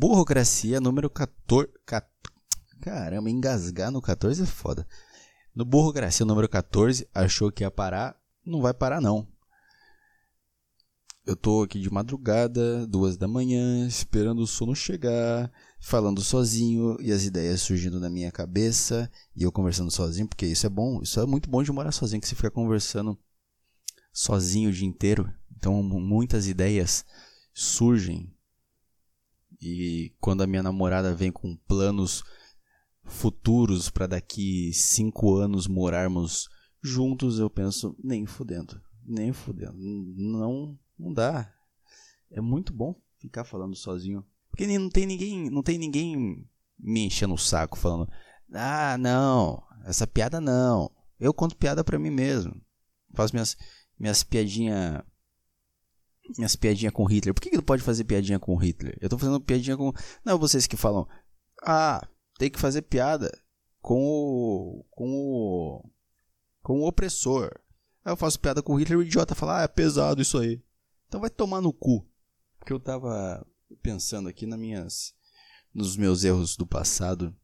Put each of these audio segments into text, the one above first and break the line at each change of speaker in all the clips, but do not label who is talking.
Burocracia número 14. Caramba, engasgar no 14 é foda. No Burocracia número 14, achou que ia parar. Não vai parar, não. Eu tô aqui de madrugada, duas da manhã, esperando o sono chegar, falando sozinho e as ideias surgindo na minha cabeça e eu conversando sozinho, porque isso é bom, isso é muito bom de morar sozinho, que você fica conversando sozinho o dia inteiro. Então muitas ideias surgem. E quando a minha namorada vem com planos futuros para daqui cinco anos morarmos juntos, eu penso, nem fudendo, nem fudendo. Não, não dá. É muito bom ficar falando sozinho. Porque não tem ninguém, não tem ninguém me enchendo o saco falando: "Ah, não, essa piada não. Eu conto piada para mim mesmo. Faço minhas minhas piadinha minhas piadinhas com Hitler. Por que, que não pode fazer piadinha com Hitler? Eu tô fazendo piadinha com. Não, vocês que falam. Ah, tem que fazer piada com o. com o. com o opressor. Aí eu faço piada com Hitler e o idiota fala, ah, é pesado isso aí. Então vai tomar no cu. Porque eu tava pensando aqui nas minhas. nos meus erros do passado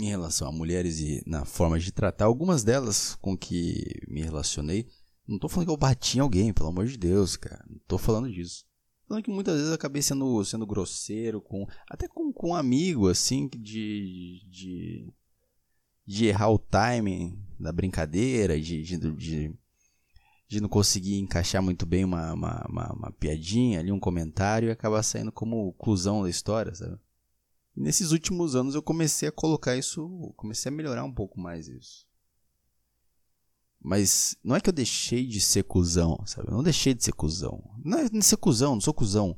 em relação a mulheres e na forma de tratar algumas delas com que me relacionei não tô falando que eu bati em alguém, pelo amor de Deus, cara. Não tô falando disso. Tô falando que muitas vezes eu acabei sendo, sendo grosseiro com. Até com, com um amigo, assim, de, de. de errar o timing da brincadeira, de, de, de, de não conseguir encaixar muito bem uma, uma, uma, uma piadinha ali, um comentário e acabar saindo como cuzão da história, sabe? E nesses últimos anos eu comecei a colocar isso. Comecei a melhorar um pouco mais isso. Mas não é que eu deixei de ser cuzão, sabe? Eu não deixei de ser cuzão. Não é de ser cuzão, não sou cuzão.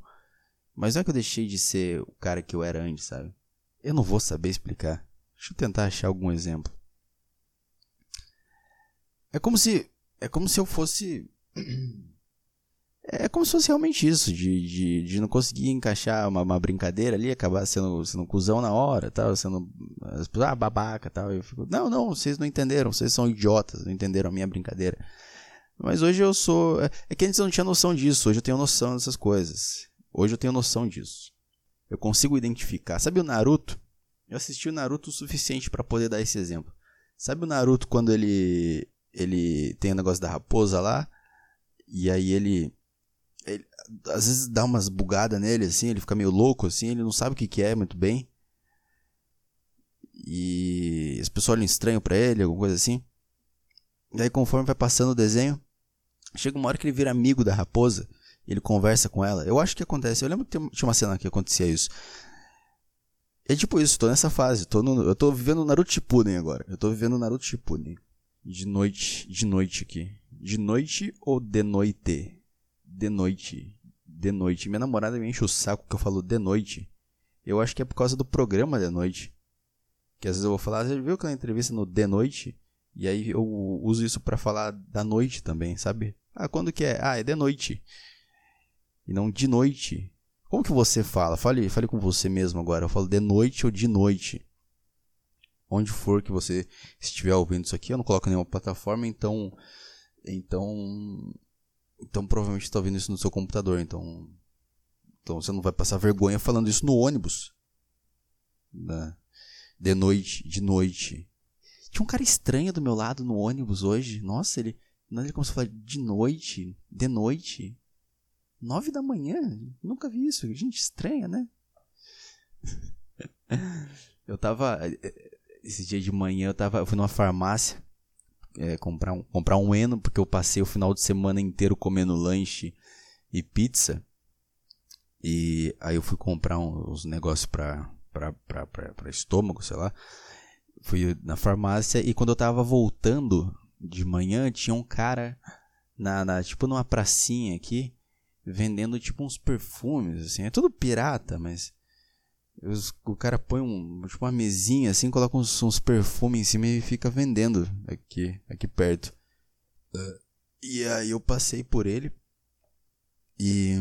Mas não é que eu deixei de ser o cara que eu era antes, sabe? Eu não vou saber explicar. Deixa eu tentar achar algum exemplo. É como se. É como se eu fosse. É como se fosse realmente isso, de, de, de não conseguir encaixar uma, uma brincadeira ali, acabar sendo, sendo um cuzão na hora, tal, sendo ah, babaca tal. Eu fico, não, não, vocês não entenderam, vocês são idiotas, não entenderam a minha brincadeira. Mas hoje eu sou. É, é que antes eu não tinha noção disso, hoje eu tenho noção dessas coisas. Hoje eu tenho noção disso. Eu consigo identificar. Sabe o Naruto? Eu assisti o Naruto o suficiente para poder dar esse exemplo. Sabe o Naruto quando ele ele tem o negócio da raposa lá e aí ele ele, às vezes dá umas bugadas nele, assim, ele fica meio louco, assim, ele não sabe o que, que é muito bem. E as pessoas olham estranho pra ele, alguma coisa assim. E aí, conforme vai passando o desenho, chega uma hora que ele vira amigo da raposa, ele conversa com ela. Eu acho que acontece, eu lembro que tinha uma cena que acontecia isso. É tipo isso, tô nessa fase, tô no, eu tô vivendo Naruto Shippuden agora. Eu tô vivendo Naruto Shippuden. De noite, de noite aqui. De noite ou de noite? De noite. De noite. Minha namorada me enche o saco que eu falo de noite. Eu acho que é por causa do programa de noite. Que às vezes eu vou falar, você viu aquela entrevista no de noite? E aí eu uso isso para falar da noite também, sabe? Ah, quando que é? Ah, é de noite. E não de noite. Como que você fala? Fale, fale com você mesmo agora. Eu falo de noite ou de noite. Onde for que você estiver ouvindo isso aqui, eu não coloco nenhuma plataforma, então então então provavelmente está ouvindo isso no seu computador. Então, então você não vai passar vergonha falando isso no ônibus. Né? De noite, de noite. Tinha um cara estranho do meu lado no ônibus hoje. Nossa, ele. Ele começou a falar de noite, de noite. Nove da manhã? Nunca vi isso. Gente estranha, né? eu tava. Esse dia de manhã eu tava. Eu fui numa farmácia é, comprar, um, comprar um Eno, porque eu passei o final de semana inteiro comendo lanche e pizza. E aí eu fui comprar uns negócios pra estômago, sei lá. Fui na farmácia e quando eu tava voltando de manhã, tinha um cara na, na tipo numa pracinha aqui, vendendo tipo uns perfumes, assim. É tudo pirata, mas o cara põe um, tipo uma mesinha assim, coloca uns, uns perfumes em cima e fica vendendo aqui, aqui perto. Uh, e aí eu passei por ele e,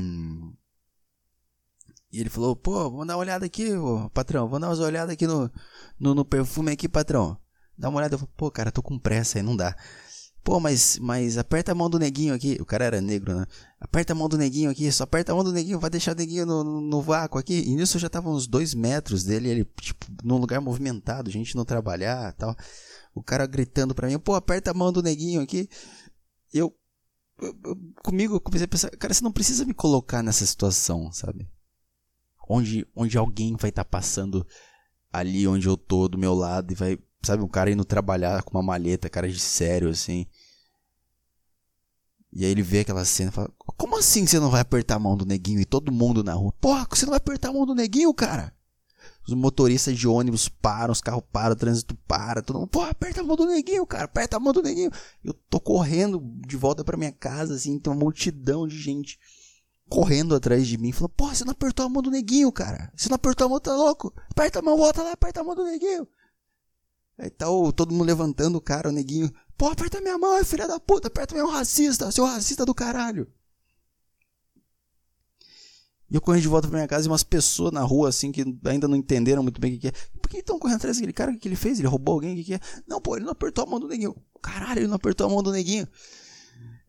e ele falou, pô, vamos dar uma olhada aqui, ô, patrão, vamos dar uma olhada aqui no, no, no, perfume aqui, patrão. Dá uma olhada, eu falei, pô, cara, tô com pressa aí, não dá. Pô, mas, mas aperta a mão do neguinho aqui. O cara era negro, né? Aperta a mão do neguinho aqui, só aperta a mão do neguinho, vai deixar o neguinho no, no, vácuo aqui. E nisso já tava uns dois metros dele, ele, tipo, num lugar movimentado, gente não trabalhar tal. O cara gritando pra mim, pô, aperta a mão do neguinho aqui. Eu, eu, eu comigo, eu comecei a pensar, cara, você não precisa me colocar nessa situação, sabe? Onde, onde alguém vai estar tá passando ali onde eu tô, do meu lado, e vai sabe, um cara indo trabalhar com uma malheta, cara de sério, assim. E aí ele vê aquela cena e fala: Como assim você não vai apertar a mão do neguinho e todo mundo na rua? Porra, você não vai apertar a mão do neguinho, cara? Os motoristas de ônibus param, os carros param, o trânsito para, todo mundo, porra, aperta a mão do neguinho, cara, aperta a mão do neguinho. Eu tô correndo de volta para minha casa, assim, tem uma multidão de gente correndo atrás de mim, falando, porra, você não apertou a mão do neguinho, cara. Você não apertou a mão, tá louco? Aperta a mão, volta lá, aperta a mão do neguinho. Aí tá o, todo mundo levantando o cara, o neguinho. Pô, aperta minha mão, filha da puta, aperta minha mão, racista, seu racista do caralho. E eu corri de volta pra minha casa e umas pessoas na rua, assim, que ainda não entenderam muito bem o que, que é. Por que estão correndo atrás daquele cara? O que ele fez? Ele roubou alguém? O que, que é? Não, pô, ele não apertou a mão do neguinho. Caralho, ele não apertou a mão do neguinho.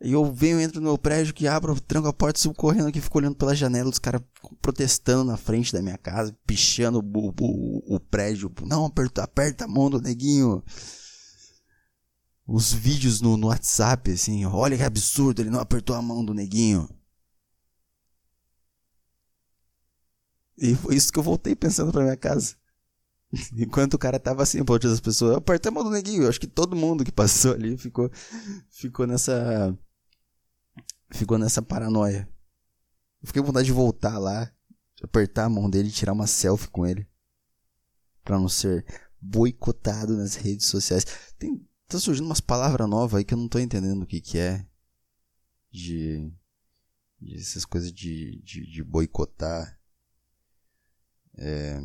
E eu venho, entro no meu prédio, que abro, tranco a porta, subo correndo aqui, fico olhando pela janela, os caras protestando na frente da minha casa, pichando o, o, o prédio. Não, aperta, aperta a mão do neguinho. Os vídeos no, no WhatsApp, assim, olha que absurdo, ele não apertou a mão do neguinho. E foi isso que eu voltei pensando pra minha casa. Enquanto o cara tava assim, por das pessoas, aperta a mão do neguinho. Eu acho que todo mundo que passou ali ficou, ficou nessa ficou nessa paranoia. Eu fiquei com vontade de voltar lá, apertar a mão dele e tirar uma selfie com ele. Pra não ser boicotado nas redes sociais. Tem, tá surgindo umas palavras novas aí que eu não tô entendendo o que que é. De, de essas coisas de, de, de boicotar. É,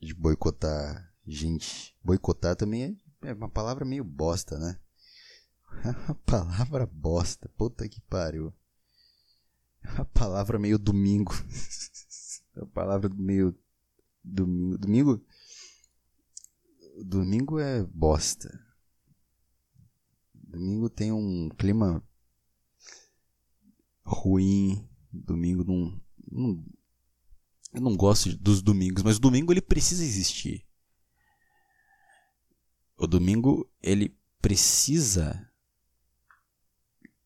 de boicotar gente. Boicotar também é, é uma palavra meio bosta, né? A palavra bosta. Puta que pariu. A palavra meio domingo. A palavra meio domingo. Domingo? Domingo é bosta. Domingo tem um clima ruim. Domingo não, não eu não gosto dos domingos, mas o domingo ele precisa existir. O domingo ele precisa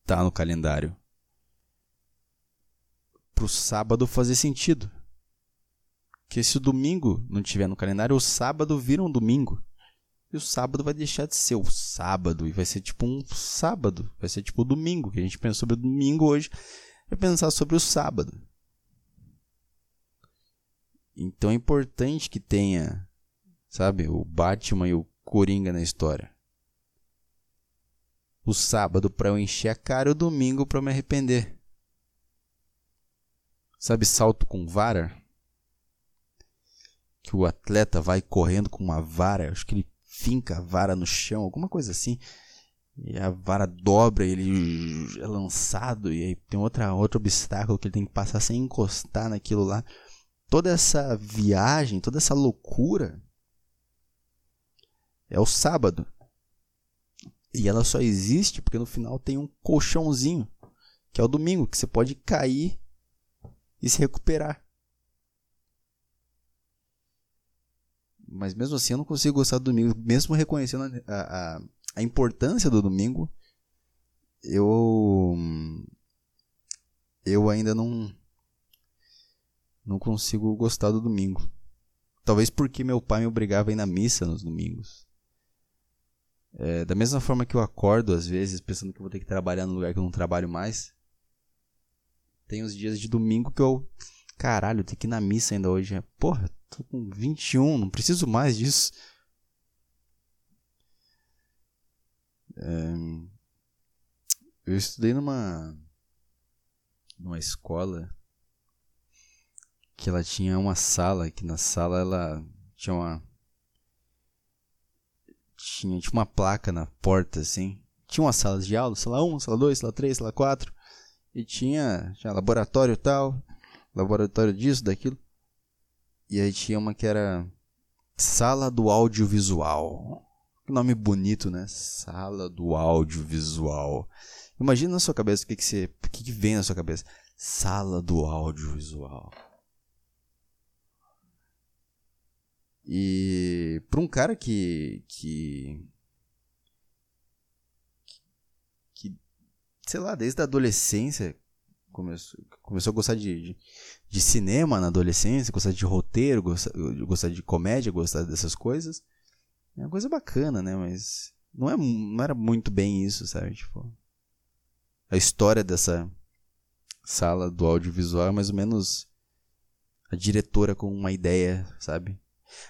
tá no calendário. Pro sábado fazer sentido. Que se o domingo não tiver no calendário, o sábado vira um domingo. E o sábado vai deixar de ser o sábado e vai ser tipo um sábado. Vai ser tipo o domingo. Que a gente pensa sobre o domingo hoje é pensar sobre o sábado. Então é importante que tenha, sabe, o Batman e o Coringa na história o sábado para eu encher a cara e o domingo para eu me arrepender. Sabe salto com vara? Que o atleta vai correndo com uma vara, acho que ele finca a vara no chão, alguma coisa assim. E a vara dobra, ele é lançado e aí tem outra outro obstáculo que ele tem que passar sem encostar naquilo lá. Toda essa viagem, toda essa loucura é o sábado. E ela só existe porque no final tem um colchãozinho, que é o domingo, que você pode cair e se recuperar. Mas mesmo assim eu não consigo gostar do domingo, mesmo reconhecendo a, a, a importância do domingo, eu eu ainda não não consigo gostar do domingo. Talvez porque meu pai me obrigava a ir na missa nos domingos. É, da mesma forma que eu acordo às vezes pensando que vou ter que trabalhar no lugar que eu não trabalho mais. Tem os dias de domingo que eu. Caralho, tem que ir na missa ainda hoje. Porra, tô com 21, não preciso mais disso. É, eu estudei numa. numa escola que ela tinha uma sala, que na sala ela tinha uma tinha, tinha uma placa na porta, assim. Tinha umas salas de aula, sala 1, sala 2, sala 3, sala 4. E tinha, tinha laboratório tal, laboratório disso, daquilo. E aí tinha uma que era sala do audiovisual. Que nome bonito, né? Sala do audiovisual. Imagina na sua cabeça o que, que você. O que, que vem na sua cabeça? Sala do audiovisual. E para um cara que, que que sei lá, desde a adolescência começou, começou a gostar de, de, de cinema na adolescência, gostar de roteiro, gostar, gostar de comédia, gostar dessas coisas. É uma coisa bacana, né? Mas não, é, não era muito bem isso, sabe? Tipo, a história dessa sala do audiovisual é mais ou menos a diretora com uma ideia, sabe?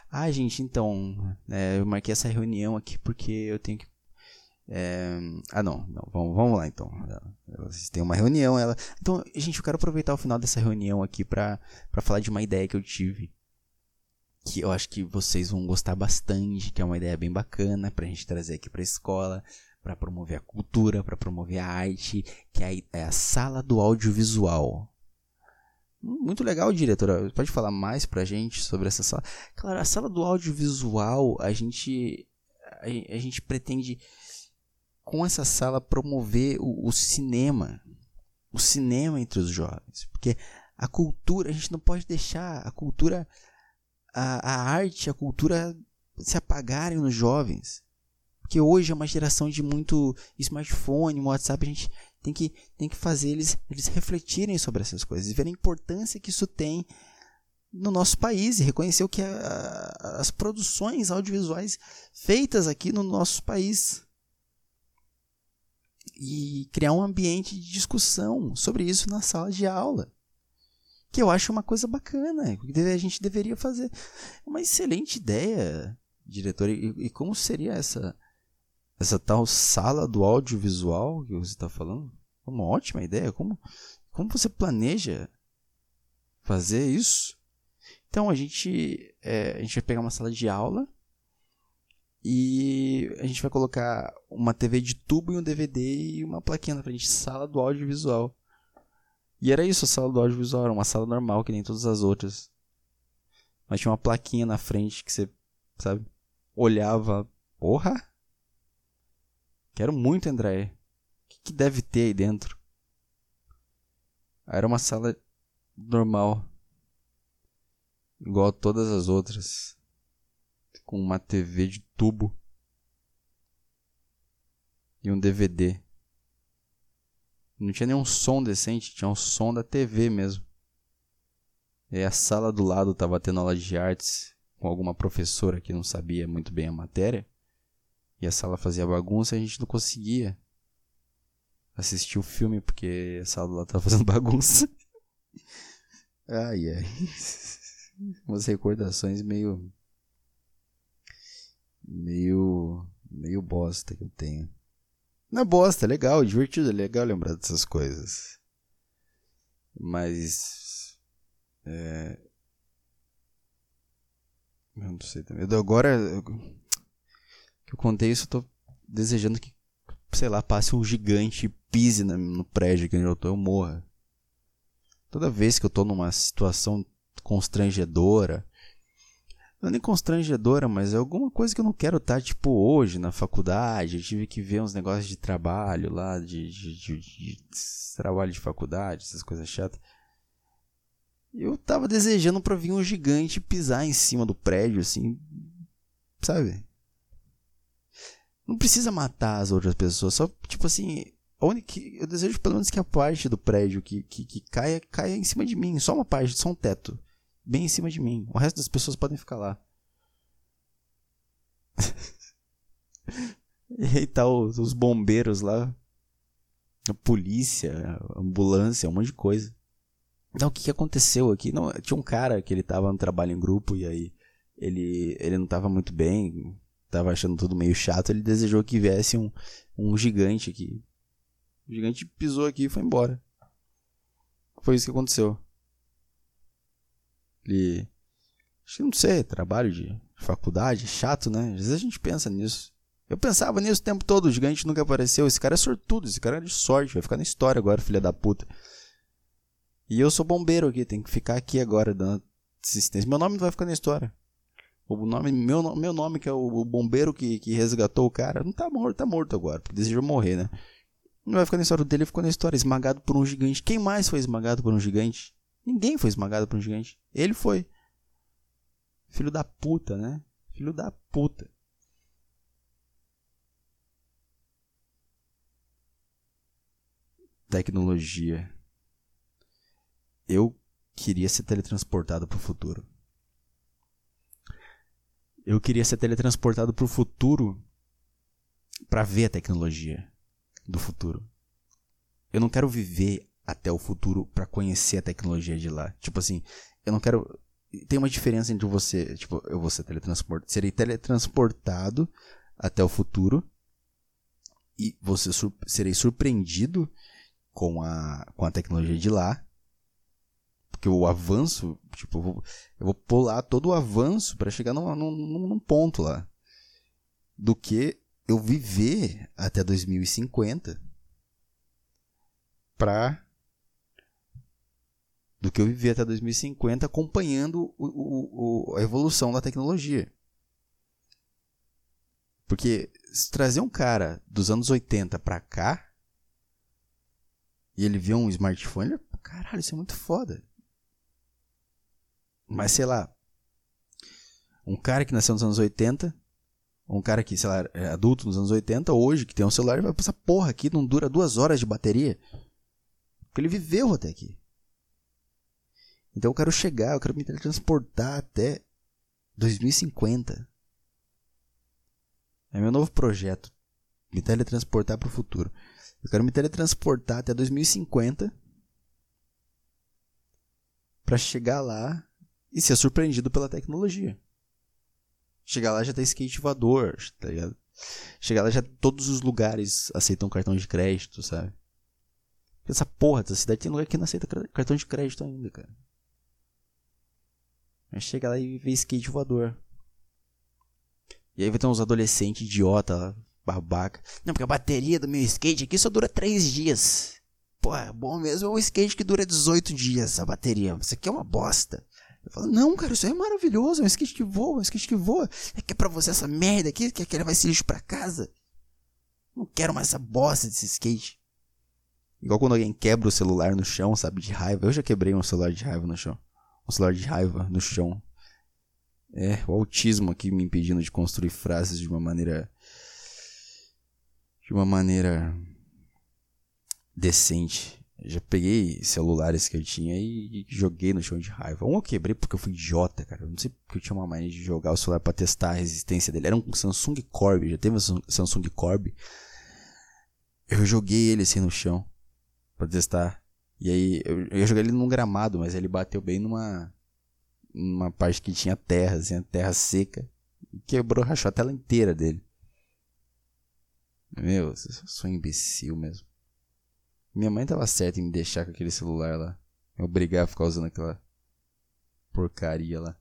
Ah, gente, então, é, eu marquei essa reunião aqui porque eu tenho que. É... Ah, não, não vamos, vamos lá então. Vocês têm uma reunião, ela. Então, gente, eu quero aproveitar o final dessa reunião aqui para falar de uma ideia que eu tive. Que eu acho que vocês vão gostar bastante, que é uma ideia bem bacana pra gente trazer aqui pra escola, para promover a cultura, para promover a arte, que é a, é a sala do audiovisual. Muito legal, diretora. Pode falar mais pra gente sobre essa sala? Claro, a sala do audiovisual, a gente a, a gente pretende com essa sala promover o, o, cinema, o cinema entre os jovens, porque a cultura, a gente não pode deixar a cultura a, a arte, a cultura se apagarem nos jovens. Porque hoje é uma geração de muito smartphone, WhatsApp, a gente tem que, tem que fazer eles, eles refletirem sobre essas coisas, ver a importância que isso tem no nosso país e reconhecer o que é a, as produções audiovisuais feitas aqui no nosso país. E criar um ambiente de discussão sobre isso na sala de aula. Que eu acho uma coisa bacana, que a gente deveria fazer. Uma excelente ideia, diretor. E, e como seria essa, essa tal sala do audiovisual que você está falando. Uma ótima ideia. Como, como você planeja fazer isso? Então a gente, é, a gente vai pegar uma sala de aula e a gente vai colocar uma TV de tubo e um DVD e uma plaquinha na frente, sala do audiovisual. E era isso, a sala do audiovisual, era uma sala normal que nem todas as outras. Mas tinha uma plaquinha na frente que você, sabe, olhava, porra, Quero muito, André. O que, que deve ter aí dentro? Era uma sala normal. Igual a todas as outras. Com uma TV de tubo. E um DVD. Não tinha nenhum som decente, tinha um som da TV mesmo. E a sala do lado tava tendo aula de artes com alguma professora que não sabia muito bem a matéria a sala fazia bagunça a gente não conseguia assistir o filme porque a sala lá tava fazendo bagunça. ai, ai. Umas recordações meio. meio. meio bosta que eu tenho. Não é bosta, é legal, é divertido, é legal lembrar dessas coisas. Mas. É. Eu não sei também. Agora que eu contei isso, eu tô desejando que, sei lá, passe um gigante e pise no prédio que eu tô, eu morra. Toda vez que eu tô numa situação constrangedora, não é nem constrangedora, mas é alguma coisa que eu não quero estar, tipo, hoje na faculdade. Eu tive que ver uns negócios de trabalho lá, de, de, de, de trabalho de faculdade, essas coisas chatas. Eu tava desejando pra vir um gigante pisar em cima do prédio, assim, sabe? Não precisa matar as outras pessoas, só, tipo assim, eu desejo pelo menos que a parte do prédio que, que, que caia, caia em cima de mim, só uma parte, só um teto, bem em cima de mim. O resto das pessoas podem ficar lá. e aí tá os, os bombeiros lá, a polícia, a ambulância, um monte de coisa. Então, o que, que aconteceu aqui? Não, tinha um cara que ele tava no trabalho em grupo e aí ele, ele não tava muito bem, tava achando tudo meio chato, ele desejou que viesse um, um gigante aqui. O gigante pisou aqui e foi embora. Foi isso que aconteceu. Ele. Acho que não sei, trabalho de faculdade, chato, né? Às vezes a gente pensa nisso. Eu pensava nisso o tempo todo, o gigante nunca apareceu. Esse cara é sortudo, esse cara é de sorte, vai ficar na história agora, filha da puta. E eu sou bombeiro aqui, tem que ficar aqui agora dando assistência. Meu nome não vai ficar na história. O nome, meu, meu nome, que é o, bombeiro que, que resgatou o cara, não tá morto, tá morto agora, porque desejou morrer, né? Não vai ficar na história dele, ficou na história, esmagado por um gigante. Quem mais foi esmagado por um gigante? Ninguém foi esmagado por um gigante. Ele foi. Filho da puta, né? Filho da puta. Tecnologia. Eu queria ser teletransportado pro futuro. Eu queria ser teletransportado pro futuro para ver a tecnologia do futuro. Eu não quero viver até o futuro para conhecer a tecnologia de lá. Tipo assim, eu não quero. Tem uma diferença entre você, tipo, eu vou ser teletransportado, serei teletransportado até o futuro e você sur serei surpreendido com a, com a tecnologia de lá. Porque o avanço, tipo, eu vou, pular todo o avanço para chegar num, num, num ponto lá. Do que eu viver até 2050 para do que eu viver até 2050 acompanhando o, o, o, a evolução da tecnologia. Porque se trazer um cara dos anos 80 para cá e ele vê um smartphone, ele, caralho, isso é muito foda. Mas sei lá, um cara que nasceu nos anos 80 um cara que, sei lá, é adulto nos anos 80, hoje, que tem um celular, vai passar porra aqui, não dura duas horas de bateria. Porque ele viveu até aqui. Então eu quero chegar, eu quero me teletransportar até 2050. É meu novo projeto. Me teletransportar para o futuro. Eu quero me teletransportar até 2050 para chegar lá e ser surpreendido pela tecnologia. Chegar lá já tem skate voador, tá ligado? Chegar lá já todos os lugares aceitam cartão de crédito, sabe? Essa porra dessa cidade tem lugar que não aceita cartão de crédito ainda, cara. Mas chega lá e vê skate voador. E aí vai ter uns adolescentes idiota lá, babaca. Não, porque a bateria do meu skate aqui só dura 3 dias. Pô, bom mesmo é um skate que dura 18 dias a bateria. Isso aqui é uma bosta. Eu falo, não, cara, isso é maravilhoso, é um skate que voa, é um skate que voa. É que é pra você essa merda aqui, que quer levar esse lixo pra casa. Não quero mais essa bosta desse skate. Igual quando alguém quebra o celular no chão, sabe, de raiva. Eu já quebrei um celular de raiva no chão. Um celular de raiva no chão. É, o autismo aqui me impedindo de construir frases de uma maneira. De uma maneira. decente. Já peguei celulares que eu tinha e joguei no chão de raiva. Um eu quebrei porque eu fui idiota, cara. Eu não sei porque eu tinha uma mania de jogar o celular para testar a resistência dele. Era um Samsung Corb, já teve um Samsung Corb. Eu joguei ele assim no chão para testar. E aí eu, eu joguei ele num gramado, mas ele bateu bem numa numa parte que tinha terra, assim, terra seca. E quebrou, rachou a tela inteira dele. Meu, eu sou um imbecil mesmo. Minha mãe tava certa em me deixar com aquele celular lá. Me obrigar a ficar usando aquela porcaria lá.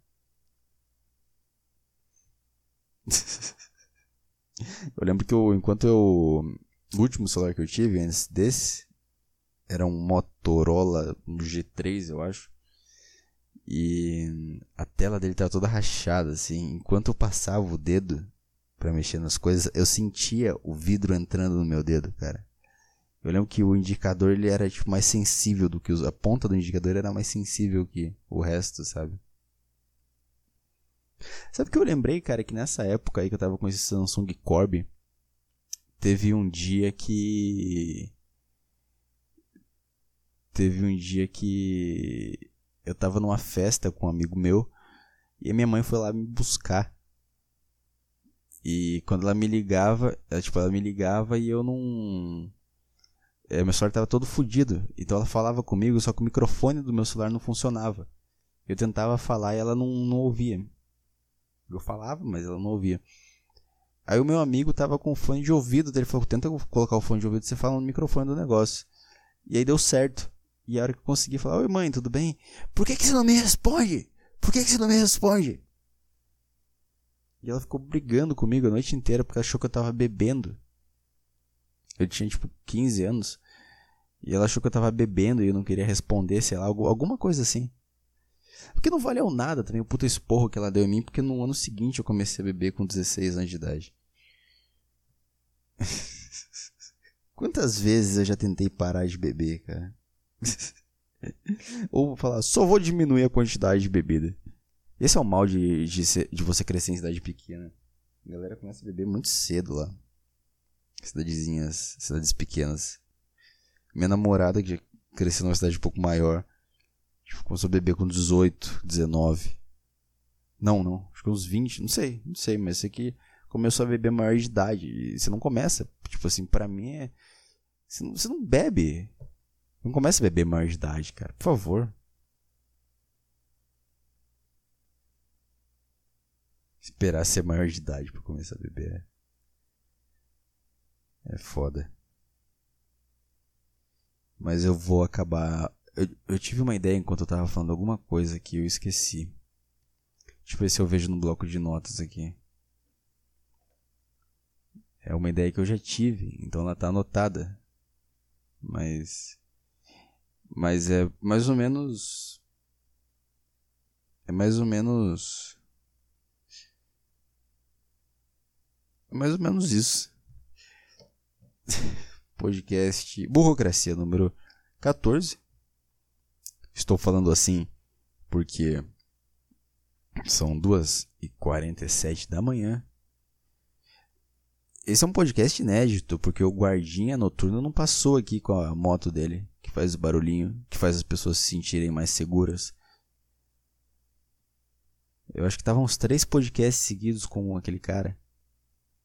eu lembro que eu, enquanto eu. O último celular que eu tive antes desse era um Motorola um G3, eu acho. E a tela dele tava toda rachada, assim. Enquanto eu passava o dedo para mexer nas coisas, eu sentia o vidro entrando no meu dedo, cara. Eu lembro que o indicador ele era tipo mais sensível do que os, a ponta do indicador era mais sensível que o resto, sabe? Sabe o que eu lembrei, cara, que nessa época aí que eu tava com esse Samsung Corb, teve um dia que teve um dia que eu tava numa festa com um amigo meu e a minha mãe foi lá me buscar. E quando ela me ligava, ela, tipo, ela me ligava e eu não é, meu celular estava todo fodido. Então ela falava comigo, só que o microfone do meu celular não funcionava. Eu tentava falar e ela não, não ouvia. Eu falava, mas ela não ouvia. Aí o meu amigo tava com fone de ouvido dele. Falou: tenta colocar o fone de ouvido você fala no microfone do negócio. E aí deu certo. E a hora que eu consegui falar: Oi mãe, tudo bem? Por que, que você não me responde? Por que, que você não me responde? E ela ficou brigando comigo a noite inteira porque achou que eu tava bebendo. Eu tinha tipo 15 anos. E ela achou que eu tava bebendo e eu não queria responder, sei lá, alguma coisa assim. Porque não valeu nada também o puta esporro que ela deu em mim, porque no ano seguinte eu comecei a beber com 16 anos de idade. Quantas vezes eu já tentei parar de beber, cara? Ou falar, só vou diminuir a quantidade de bebida. Esse é o mal de, de, ser, de você crescer em cidade pequena. A galera começa a beber muito cedo lá. Cidadezinhas, cidades pequenas. Minha namorada, que já cresceu numa cidade um pouco maior, começou a beber com 18, 19. Não, não. Acho que uns 20, não sei, não sei, mas sei que começou a beber maior de idade. E você não começa, tipo assim, pra mim é. Você não, você não bebe. Não começa a beber maior de idade, cara, por favor. Esperar ser maior de idade pra começar a beber. É foda. Mas eu vou acabar. Eu, eu tive uma ideia enquanto eu tava falando alguma coisa que eu esqueci. Deixa eu ver se eu vejo no bloco de notas aqui. É uma ideia que eu já tive, então ela tá anotada. Mas. Mas é mais ou menos. É mais ou menos. É mais ou menos isso. Podcast Burocracia número 14. Estou falando assim porque são 2h47 da manhã esse é um podcast inédito, porque o guardinha noturno não passou aqui com a moto dele, que faz o barulhinho, que faz as pessoas se sentirem mais seguras. Eu acho que estavam uns três podcasts seguidos com aquele cara.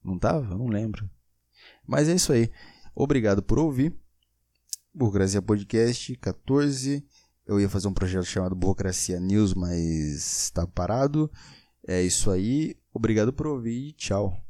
Não tava? Eu não lembro. Mas é isso aí. Obrigado por ouvir. Burocracia Podcast 14. Eu ia fazer um projeto chamado Burocracia News, mas está parado. É isso aí. Obrigado por ouvir e tchau.